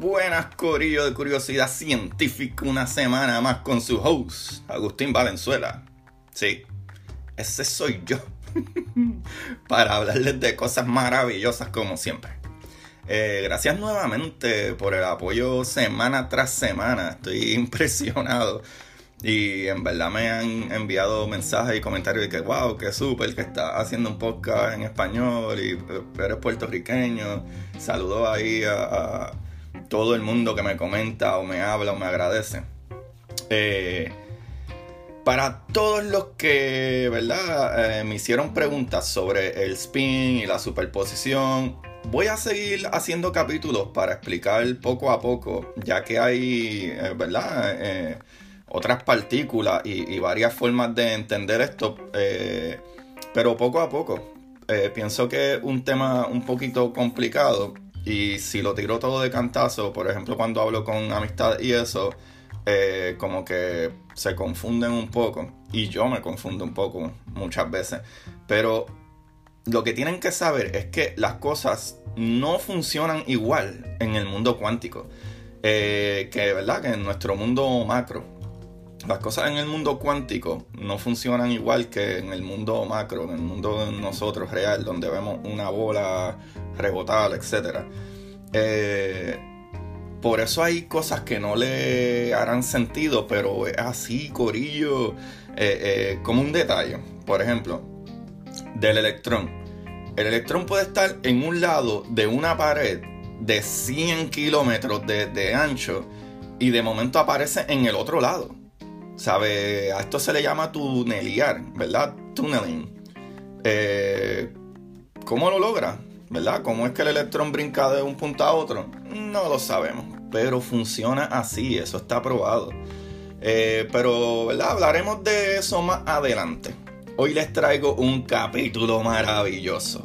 Buenas, Corillo de Curiosidad Científica, una semana más con su host, Agustín Valenzuela. Sí, ese soy yo, para hablarles de cosas maravillosas como siempre. Eh, gracias nuevamente por el apoyo semana tras semana, estoy impresionado. Y en verdad me han enviado mensajes y comentarios de que, wow, qué súper que está haciendo un podcast en español y eres puertorriqueño. Saludo ahí a, todo el mundo que me comenta o me habla o me agradece. Eh, para todos los que, ¿verdad? Eh, me hicieron preguntas sobre el spin y la superposición, voy a seguir haciendo capítulos para explicar poco a poco, ya que hay, ¿verdad? otras partículas y, varias formas de entender esto, eh, pero poco a poco. Eh, pienso que es un tema un poquito complicado y si lo tiro todo de cantazo, por ejemplo cuando hablo con amistad y eso, eh, como que se confunden un poco. Y yo me confundo un poco muchas veces, pero lo que tienen que saber es que las cosas no funcionan igual en el mundo cuántico. que verdad que en nuestro mundo macro las cosas en el mundo cuántico no funcionan igual que en el mundo macro, en el mundo de nosotros real, donde vemos una bola rebotada, etc. Eh, por eso hay cosas que no le harán sentido, pero es así, corillo, eh, eh, como un detalle. Por ejemplo, del electrón. El electrón puede estar en un lado de una pared de 100 kilómetros de ancho y de momento aparece en el otro lado. ¿Sabe? A esto se le llama tuneliar, ¿verdad? Tunneling. Eh, ¿Cómo lo logra? ¿Verdad? ¿Cómo es que el electrón brinca de un punto a otro? No lo sabemos, pero funciona así, eso está probado. Eh, pero, ¿verdad? Hablaremos de eso más adelante. Hoy les traigo un capítulo maravilloso.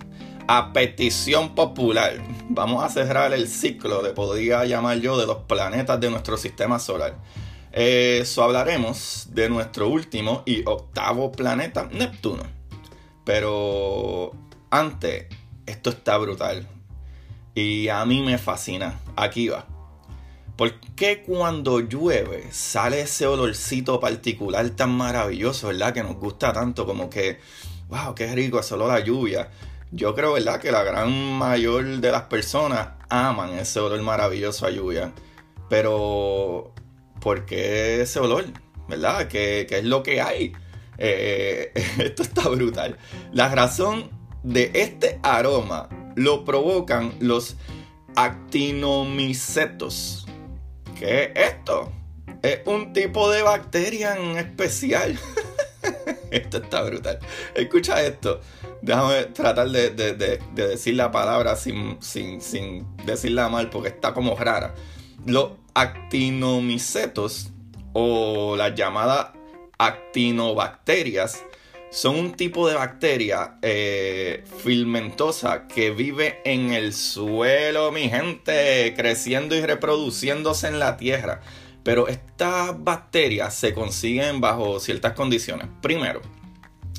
A petición popular, vamos a cerrar el ciclo de, podría llamar yo, de los planetas de nuestro sistema solar. Eso hablaremos de nuestro último y octavo planeta, Neptuno. Pero antes, esto está brutal. Y a mí me fascina. Aquí va. ¿Por qué cuando llueve sale ese olorcito particular tan maravilloso, verdad? Que nos gusta tanto, como que, wow, qué rico ese olor a lluvia. Yo creo, verdad, que la gran mayor de las personas aman ese olor maravilloso a lluvia. Pero porque ese olor, ¿verdad? Que, es lo que hay. Eh, esto está brutal. La razón de este aroma lo provocan los actinomicetos. ¿Qué es esto? Es un tipo de bacteria en especial. esto está brutal. Escucha esto. Déjame tratar de, decir la palabra sin, sin, sin decirla mal porque está como rara. Los actinomicetos o las llamadas actinobacterias son un tipo de bacteria eh, filamentosa que vive en el suelo, mi gente, creciendo y reproduciéndose en la tierra. Pero estas bacterias se consiguen bajo ciertas condiciones. Primero,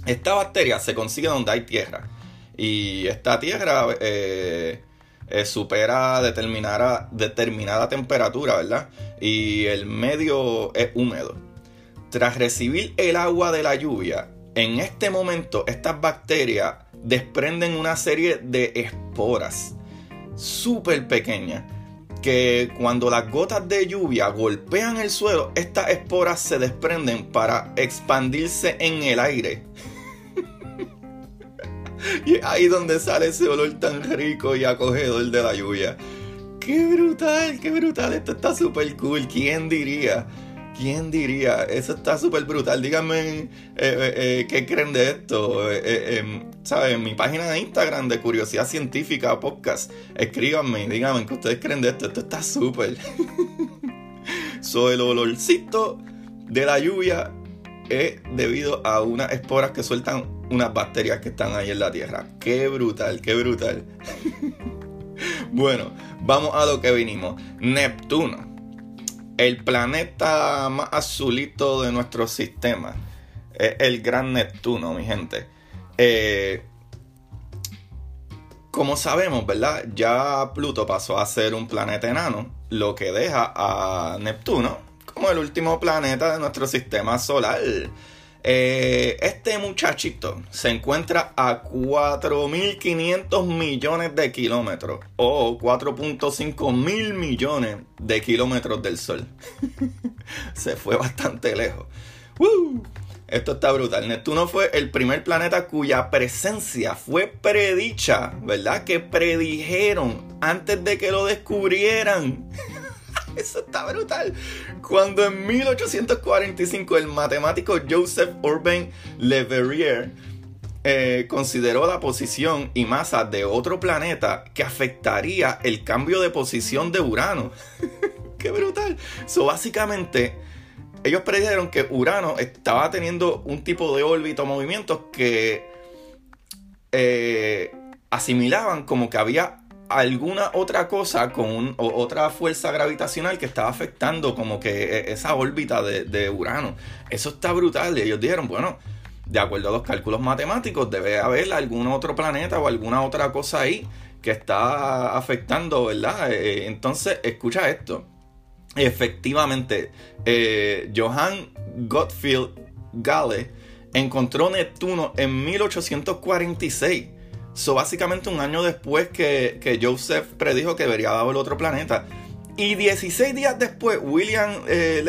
esta bacteria se consigue donde hay tierra. Y esta tierra eh, eh, supera determinada, determinada temperatura, ¿verdad? Y el medio es húmedo. Tras recibir el agua de la lluvia, en este momento estas bacterias desprenden una serie de esporas súper pequeñas que cuando las gotas de lluvia golpean el suelo, estas esporas se desprenden para expandirse en el aire y ahí donde sale ese olor tan rico y acogedor de la lluvia. ¡Qué brutal! ¡Qué brutal! Esto está súper cool. ¿Quién diría? ¿Quién diría? Eso está súper brutal. Díganme eh, eh, eh, qué creen de esto. Em, ¿Saben? En mi página de Instagram de Curiosidad Científica Podcast. Escríbanme díganme qué ustedes creen de esto. Esto está súper. Soy el olorcito de la lluvia es debido a unas esporas que sueltan unas bacterias que están ahí en la Tierra. Qué brutal, qué brutal. bueno, vamos a lo que vinimos. Neptuno. El planeta más azulito de nuestro sistema. Es el gran Neptuno, mi gente. Eh, como sabemos, ¿verdad? Ya Pluto pasó a ser un planeta enano, lo que deja a Neptuno como el último planeta de nuestro sistema solar. Eh, este muchachito se encuentra a 4.500 millones de kilómetros o 4.5 mil millones de kilómetros del Sol. se fue bastante lejos. Esto está brutal. Neptuno fue el primer planeta cuya presencia fue predicha, ¿verdad? Que predijeron antes de que lo descubrieran. Eso está brutal. Cuando en 1845 el matemático Joseph Urbain Le Verrier eh, consideró la posición y masa de otro planeta que afectaría el cambio de posición de Urano. ¡Qué brutal! So, básicamente, ellos predijeron que Urano estaba teniendo un tipo de órbita o movimientos que eh, asimilaban como que había alguna otra cosa con otra fuerza gravitacional que estaba afectando como que e, esa órbita de, Urano. Eso está brutal. Y ellos dijeron, bueno, de acuerdo a los cálculos matemáticos, debe haber algún otro planeta o alguna otra cosa ahí que está afectando, ¿verdad? Eh, eh, entonces, escucha esto. Efectivamente, eh, Johann Gottfried Gale encontró Neptuno en 1846 So, básicamente un año después que, Joseph predijo que debería haber otro planeta. Y 16 días después, William eh,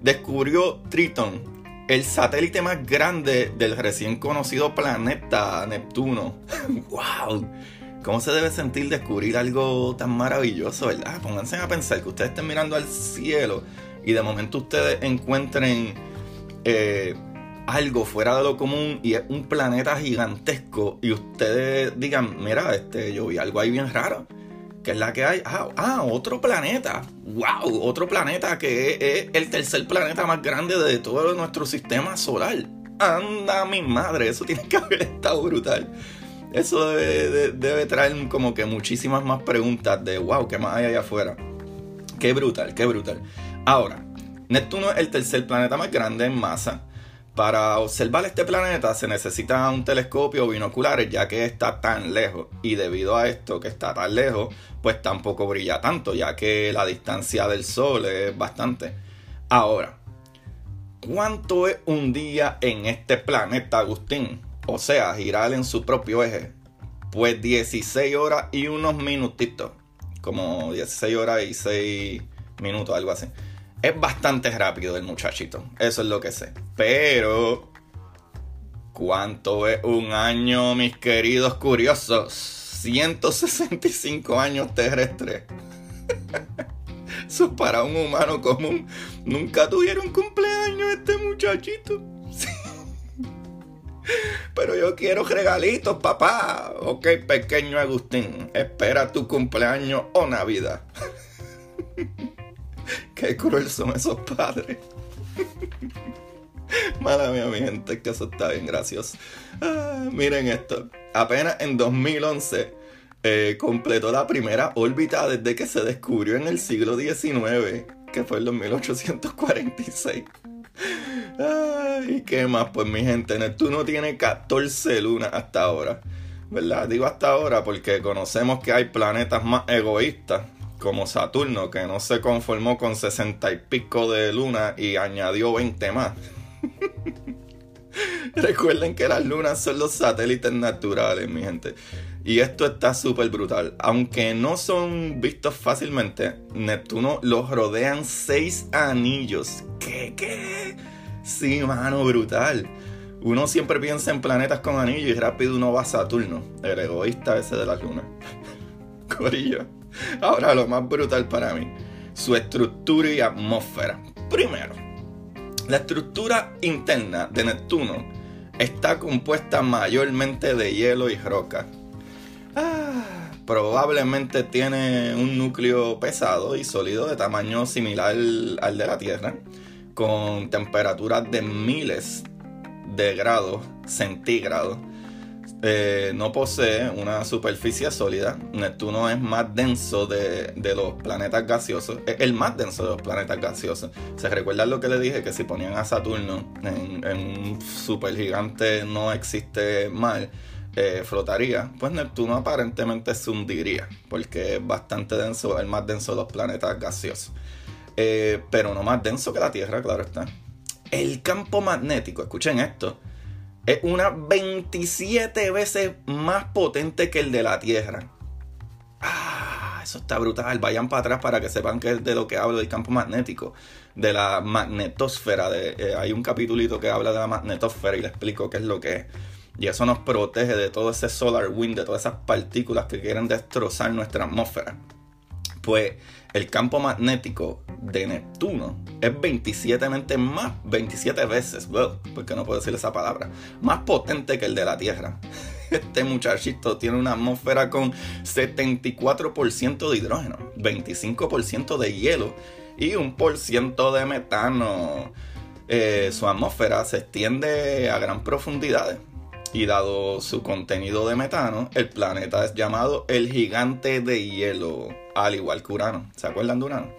descubrió Triton, el satélite más grande del recién conocido planeta Neptuno. ¡Wow! ¿Cómo se debe sentir descubrir algo tan maravilloso, verdad? Pónganse a pensar que ustedes estén mirando al cielo y de momento ustedes encuentren eh, algo fuera de lo común y es un planeta gigantesco y ustedes digan, mira, este, yo vi algo ahí bien raro. que es la que hay? Ah, ah, otro planeta. ¡Wow! Otro planeta que es, el tercer planeta más grande de todo nuestro sistema solar. Anda mi madre, eso tiene que haber estado brutal. Eso debe, debe traer como que muchísimas más preguntas de wow, ¿qué más hay allá afuera? Qué brutal, qué brutal. Ahora, Neptuno es el tercer planeta más grande en masa para observar este planeta se necesita un telescopio o binoculares ya que está tan lejos y debido a esto que está tan lejos pues tampoco brilla tanto ya que la distancia del Sol es bastante. Ahora, ¿cuánto es un día en este planeta Agustín? O sea, girar en su propio eje. Pues 16 horas y unos minutitos. Como 16 horas y 6 minutos, algo así. Es bastante rápido el muchachito, eso es lo que sé. Pero, ¿cuánto es un año, mis queridos curiosos? 165 años terrestres. Eso para un humano común. Nunca tuvieron cumpleaños este muchachito. Pero yo quiero regalitos, papá. Ok, pequeño Agustín. Espera tu cumpleaños o Navidad. Qué cruel son esos padres. Mala mía, mi gente, que eso está bien gracioso. Ah, miren esto. Apenas en 2011 eh, completó la primera órbita desde que se descubrió en el siglo XIX, que fue en los 1846. ¿Y qué más? Pues mi gente, Neptuno tiene 14 lunas hasta ahora. ¿Verdad? Digo hasta ahora porque conocemos que hay planetas más egoístas como Saturno, que no se conformó con 60 y pico de luna y añadió 20 más. Recuerden que las lunas son los satélites naturales, mi gente. Y esto está súper brutal. Aunque no son vistos fácilmente, Neptuno los rodean seis anillos. ¿Qué? ¿Qué? Sí, mano, brutal. Uno siempre piensa en planetas con anillos y rápido uno va a Saturno, el egoísta ese de las lunas. Corillo. Ahora lo más brutal para mí, su estructura y atmósfera. Primero, la estructura interna de Neptuno está compuesta mayormente de hielo y roca. Ah, probablemente tiene un núcleo pesado y sólido de tamaño similar al de la Tierra, con temperaturas de miles de grados centígrados eh, no posee una superficie sólida. Neptuno es más denso de, los planetas gaseosos. Es el más denso de los planetas gaseosos. ¿Se recuerdan lo que le dije? Que si ponían a Saturno en, un supergigante no existe mal. eh, flotaría, pues Neptuno aparentemente se hundiría, porque es bastante denso, el más denso de los planetas gaseosos. Eh, pero no más denso que la Tierra, claro está. El campo magnético, escuchen esto, es una 27 veces más potente que el de la Tierra. Ah, eso está brutal. Vayan para atrás para que sepan que es de lo que hablo del campo magnético, de la magnetosfera. De, eh, hay un capítulito que habla de la magnetosfera y le explico qué es lo que es. Y eso nos protege de todo ese solar wind, de todas esas partículas que quieren destrozar nuestra atmósfera. Pues el campo magnético de Neptuno es 27 veces más, 27 veces, porque no puedo decir esa palabra, más potente que el de la Tierra. Este muchachito tiene una atmósfera con 74% de hidrógeno, 25% de hielo y un por ciento de metano. Eh, su atmósfera se extiende a gran profundidades y dado su contenido de metano, el planeta es llamado el gigante de hielo, al igual que Urano. ¿Se acuerdan de Urano?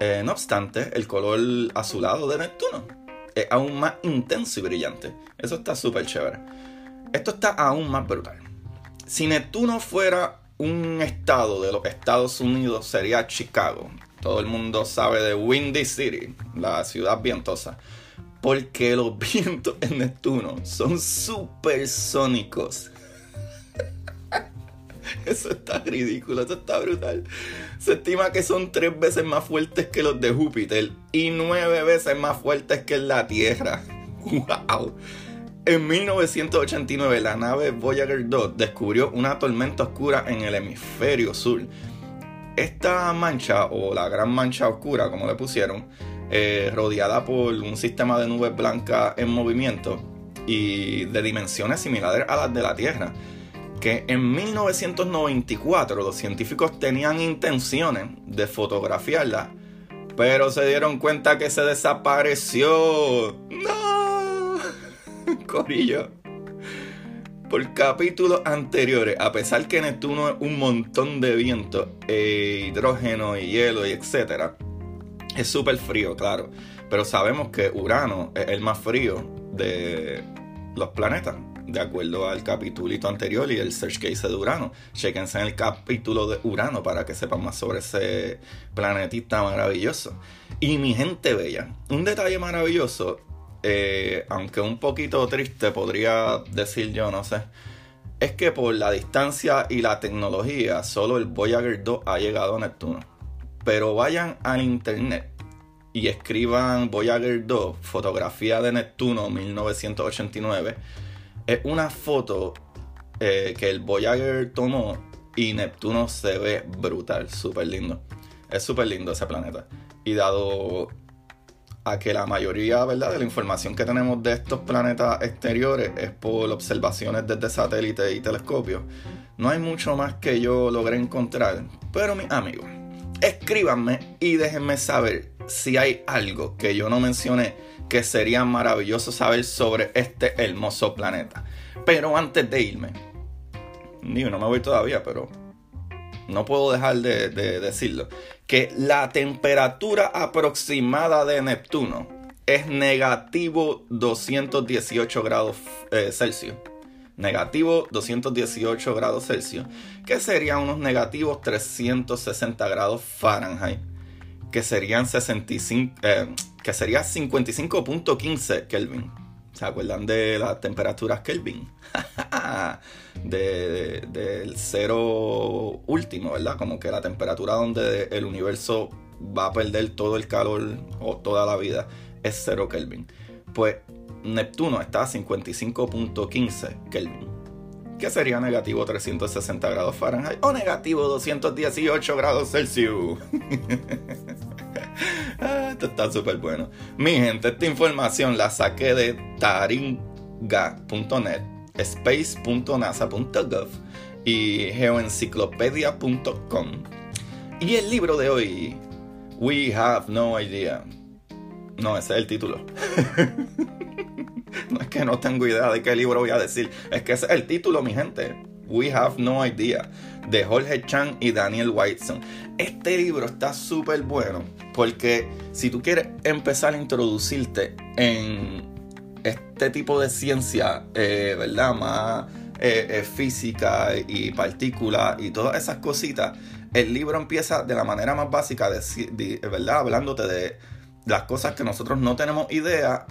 Eh, no obstante, el color azulado de Neptuno es aún más intenso y brillante. Eso está súper chévere. Esto está aún más brutal. Si Neptuno fuera un estado de los Estados Unidos, sería Chicago. Todo el mundo sabe de Windy City, la ciudad vientosa. Porque los vientos en Neptuno son supersónicos. Eso está ridículo, eso está brutal. Se estima que son tres veces más fuertes que los de Júpiter y nueve veces más fuertes que la Tierra. ¡Wow! En 1989 la nave Voyager 2 descubrió una tormenta oscura en el hemisferio sur. Esta mancha, o la gran mancha oscura como le pusieron, eh, rodeada por un sistema de nubes blancas en movimiento y de dimensiones similares a las de la Tierra. Que en 1994 los científicos tenían intenciones de fotografiarla, pero se dieron cuenta que se desapareció. ¡No! Corillo. Por capítulos anteriores, a pesar que Neptuno es un montón de viento, e hidrógeno y hielo y etcétera, es súper frío, claro. Pero sabemos que Urano es el más frío de los planetas. De acuerdo al capítulito anterior y el search hice de Urano. Chequense en el capítulo de Urano para que sepan más sobre ese planetita maravilloso. Y mi gente bella, un detalle maravilloso, eh, aunque un poquito triste podría decir yo, no sé, es que por la distancia y la tecnología, solo el Voyager 2 ha llegado a Neptuno pero vayan al internet y escriban Voyager 2, fotografía de Neptuno 1989. Es una foto eh, que el Voyager tomó y Neptuno se ve brutal, súper lindo. Es súper lindo ese planeta. Y dado a que la mayoría ¿verdad? de la información que tenemos de estos planetas exteriores es por observaciones desde satélites y telescopios, no hay mucho más que yo logré encontrar. Pero mis amigos, escríbanme y déjenme saber si hay algo que yo no mencioné que sería maravilloso saber sobre este hermoso planeta. Pero antes de irme, digo, no me voy todavía, pero no puedo dejar de, decirlo, que la temperatura aproximada de Neptuno es negativo 218 grados eh, Celsius negativo 218 grados Celsius, que serían unos negativos 360 grados Fahrenheit, que serían 65, eh, que sería 55.15 Kelvin. ¿Se acuerdan de las temperaturas Kelvin? del cero último, ¿verdad? Como que la temperatura donde el universo va a perder todo el calor o toda la vida es cero Kelvin. Pues Neptuno está a 55.15 Kelvin, que sería negativo 360 grados Fahrenheit o negativo 218 grados Celsius. Ah, esto está súper bueno. Mi gente, esta información la saqué de taringa.net, space.nasa.gov y geoenciclopedia.com. Y el libro de hoy, We Have No Idea. No, ese es el título. no es que no tengo idea de qué libro voy a decir, es que ese es el título, mi gente. We Have No Idea, de Jorge Chan y Daniel Whiteson. Este libro está súper bueno porque si tú quieres empezar a introducirte en este tipo de ciencia, eh, ¿verdad? Más eh, eh, física y partículas y todas esas cositas, el libro empieza de la manera más básica, de, ¿verdad? Hablándote de las cosas que nosotros no tenemos idea,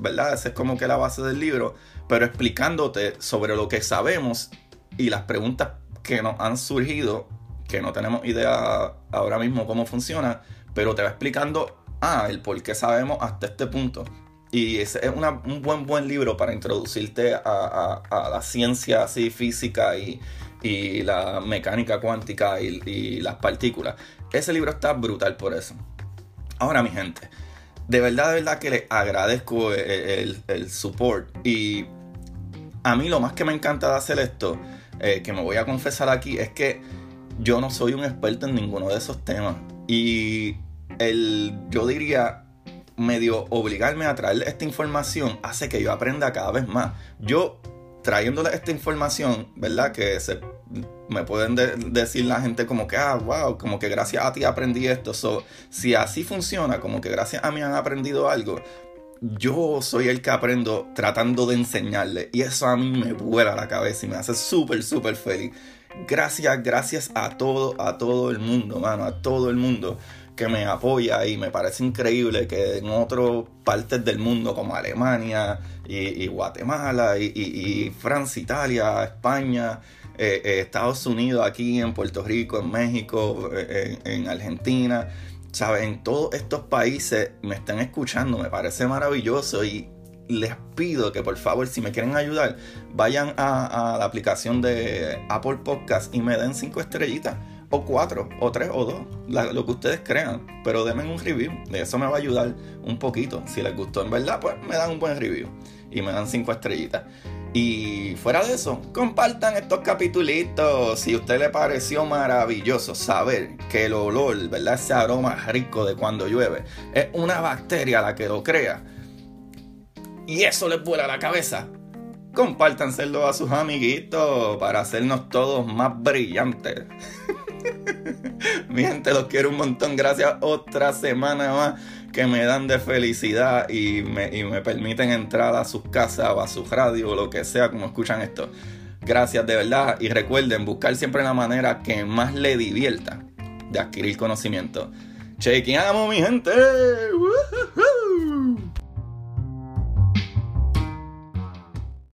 ¿verdad? Esa es como que la base del libro, pero explicándote sobre lo que sabemos y las preguntas que nos han surgido, que no tenemos idea ahora mismo cómo funciona, pero te va explicando, ah, el por qué sabemos hasta este punto. Y ese es un buen, buen libro para introducirte a, la ciencia así física y, la mecánica cuántica y, las partículas. Ese libro está brutal por eso. Ahora, mi gente, de verdad, de verdad que les agradezco el, support. Y a mí lo más que me encanta de hacer esto, eh, que me voy a confesar aquí, es que yo no soy un experto en ninguno de esos temas. Y el, yo diría, medio obligarme a traer esta información hace que yo aprenda cada vez más. Yo trayéndole esta información, ¿verdad? Que se, me pueden decir la gente como que, ah, wow, como que gracias a ti aprendí esto. So, si así funciona, como que gracias a mí han aprendido algo, yo soy el que aprendo tratando de enseñarle. Y eso a mí me vuela la cabeza y me hace súper, súper feliz. Gracias, gracias a todo, a todo el mundo, mano, a todo el mundo que me apoya y me parece increíble que en otras partes del mundo como Alemania y, Guatemala y, Francia, Italia, España, eh, eh, Estados Unidos, aquí en Puerto Rico, en México, eh, en, Argentina, ¿saben? Todos estos países me están escuchando, me parece maravilloso y les pido que por favor, si me quieren ayudar, vayan a, la aplicación de Apple Podcast y me den cinco estrellitas o cuatro, o tres, o dos, lo que ustedes crean. Pero denme un review, de eso me va a ayudar un poquito. Si les gustó en verdad, pues me dan un buen review y me dan cinco estrellitas. Y fuera de eso, compartan estos capitulitos. Si a usted le pareció maravilloso saber que el olor, ¿verdad? Ese aroma rico de cuando llueve, es una bacteria la que lo crea. Y eso les vuela la cabeza. Compártanselo a sus amiguitos para hacernos todos más brillantes. Mi gente, los quiero un montón. Gracias otra semana más que me dan de felicidad y me, permiten entrar a sus casas o a su radio o lo que sea como escuchan esto. Gracias de verdad y recuerden buscar siempre la manera que más le divierta de adquirir conocimiento. Chequeamos mi gente.